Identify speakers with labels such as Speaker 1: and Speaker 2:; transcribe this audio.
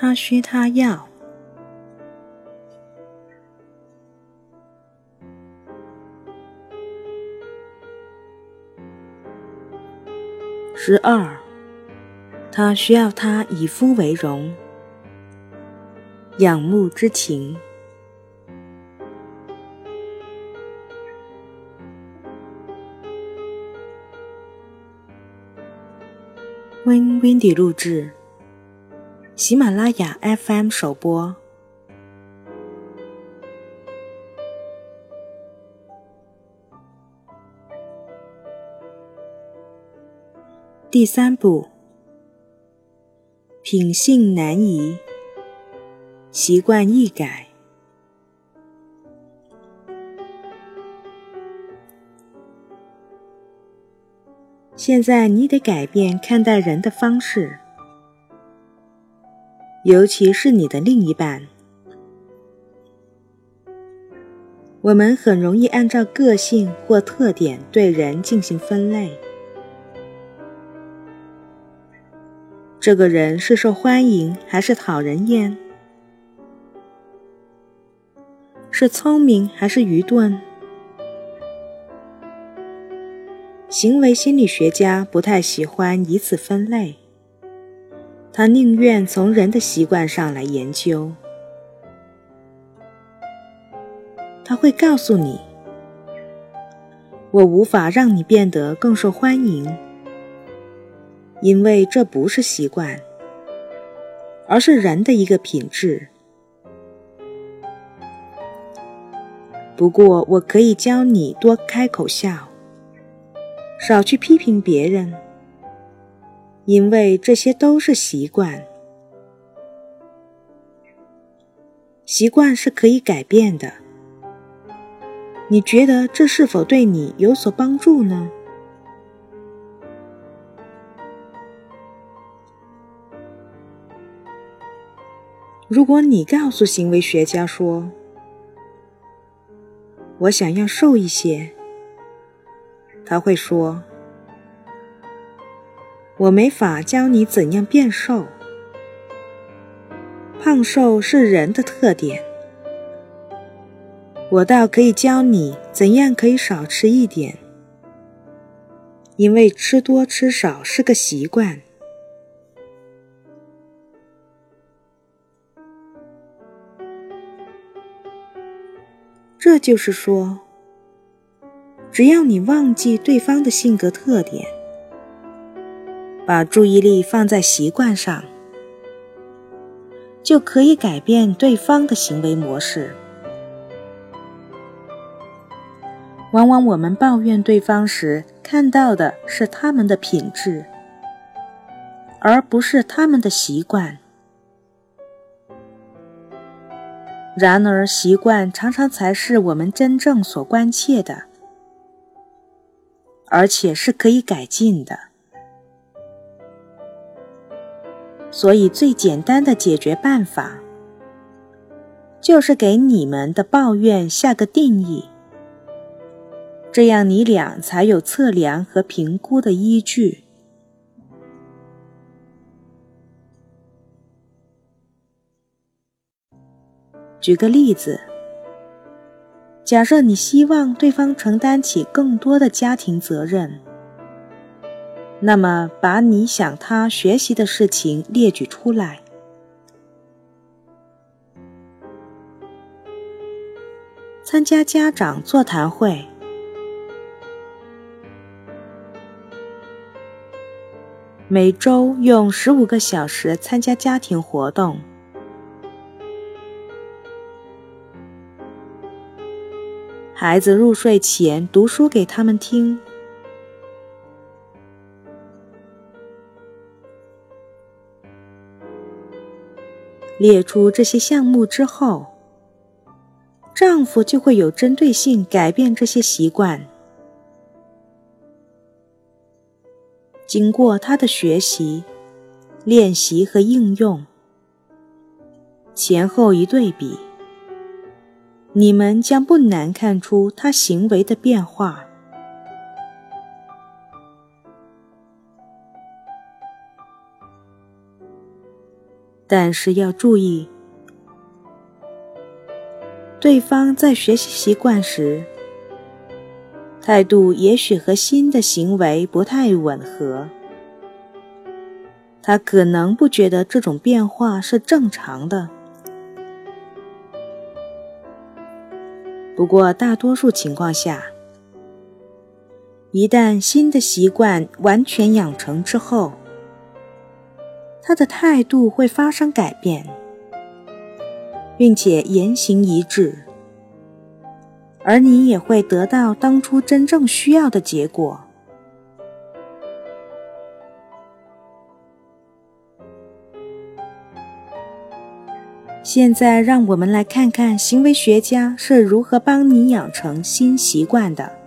Speaker 1: 他需他要。十二，他需要他以夫为荣，仰慕之情。Win Windy 录制，喜马拉雅 FM 首播。第三步，品性难移，习惯易改。现在你得改变看待人的方式，尤其是你的另一半。我们很容易按照个性或特点对人进行分类。这个人是受欢迎还是讨人厌？是聪明还是愚钝？行为心理学家不太喜欢以此分类，他宁愿从人的习惯上来研究。他会告诉你：“我无法让你变得更受欢迎。”因为这不是习惯，而是人的一个品质。不过，我可以教你多开口笑，少去批评别人，因为这些都是习惯。习惯是可以改变的。你觉得这是否对你有所帮助呢？如果你告诉行为学家说：“我想要瘦一些”，他会说：“我没法教你怎样变瘦。胖瘦是人的特点，我倒可以教你怎样可以少吃一点，因为吃多吃少是个习惯。”这就是说，只要你忘记对方的性格特点，把注意力放在习惯上，就可以改变对方的行为模式。往往我们抱怨对方时，看到的是他们的品质，而不是他们的习惯。然而，习惯常常才是我们真正所关切的，而且是可以改进的。所以，最简单的解决办法，就是给你们的抱怨下个定义，这样你俩才有测量和评估的依据。举个例子，假设你希望对方承担起更多的家庭责任，那么把你想他学习的事情列举出来。参加家长座谈会，每周用十五个小时参加家庭活动。孩子入睡前读书给他们听。列出这些项目之后，丈夫就会有针对性改变这些习惯。经过他的学习、练习和应用，前后一对比。你们将不难看出他行为的变化。但是要注意，对方在学习习惯时，态度也许和新的行为不太吻合。他可能不觉得这种变化是正常的。不过，大多数情况下，一旦新的习惯完全养成之后，他的态度会发生改变，并且言行一致，而你也会得到当初真正需要的结果。现在，让我们来看看行为学家是如何帮你养成新习惯的。